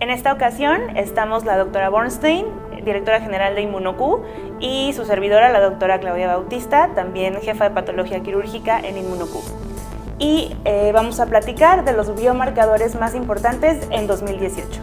En esta ocasión estamos la doctora Bornstein, directora general de InmunoQ, y su servidora, la doctora Claudia Bautista, también jefa de patología quirúrgica en InmunoQ. Y eh, vamos a platicar de los biomarcadores más importantes en 2018.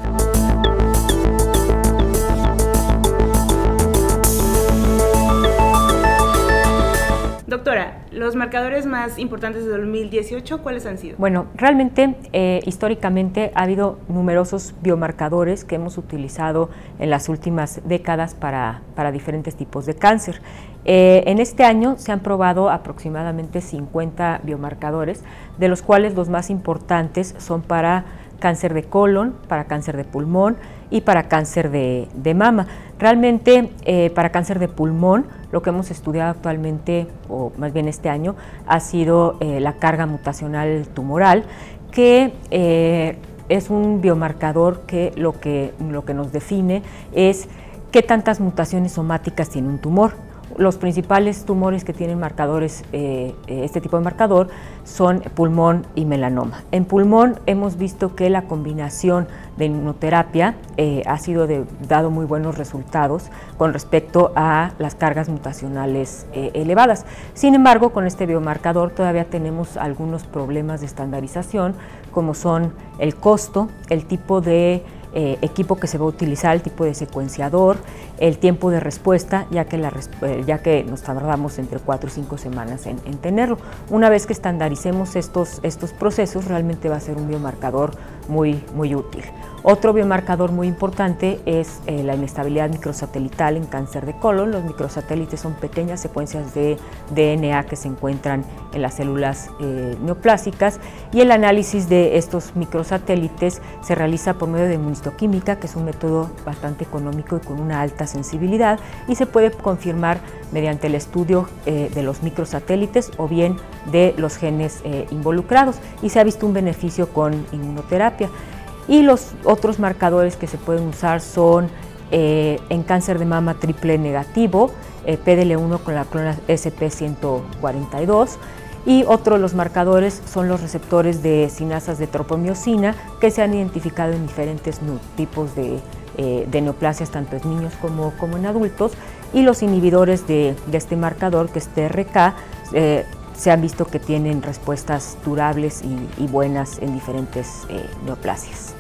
Doctora, los marcadores más importantes de 2018, ¿cuáles han sido? Bueno, realmente eh, históricamente ha habido numerosos biomarcadores que hemos utilizado en las últimas décadas para, diferentes tipos de cáncer. Eh, en este año se han probado aproximadamente 50 biomarcadores, de los cuales los más importantes son para cáncer de colon, para cáncer de pulmón y para cáncer de, mama. Realmente eh, para cáncer de pulmón lo que hemos estudiado actualmente, o más bien este año, ha sido eh, la carga mutacional tumoral, que eh, es un biomarcador que lo, que lo que nos define es qué tantas mutaciones somáticas tiene un tumor. Los principales tumores que tienen marcadores, eh, eh, este tipo de marcador, son pulmón y melanoma. En pulmón hemos visto que la combinación de inmunoterapia eh, ha sido dado muy buenos resultados con respecto a las cargas mutacionales elevadas. Sin embargo, con este biomarcador todavía tenemos algunos problemas de estandarización, como son el costo, el tipo de eh, equipo que se va a utilizar, el tipo de secuenciador, el tiempo de respuesta, ya que, la, eh, ya que nos tardamos entre 4 y 5 semanas en, en, tenerlo. Una vez que estandaricemos estos, estos procesos, realmente va a ser un biomarcador muy, muy útil. Otro biomarcador muy importante es eh, la inestabilidad microsatelital en cáncer de colon. Los microsatélites son pequeñas secuencias de DNA que se encuentran en las células eh, neoplásicas y el análisis de estos microsatélites se realiza por medio de inmunistoquímica, que es un método bastante económico y con una alta sensibilidad y se puede confirmar mediante el estudio eh, de los microsatélites o bien de los genes involucrados y se ha visto un beneficio con inmunoterapia. Y los otros marcadores que se pueden usar son eh, en cáncer de mama triple negativo, eh, PDL1 con la clona SP142 y otro de los marcadores son los receptores de sinasas de tropomiosina que se han identificado en diferentes tipos de, eh, neoplasias, tanto en niños como, como, en adultos, y los inhibidores de, este marcador, que es TRK, se han visto que tienen respuestas durables y, buenas en diferentes neoplasias.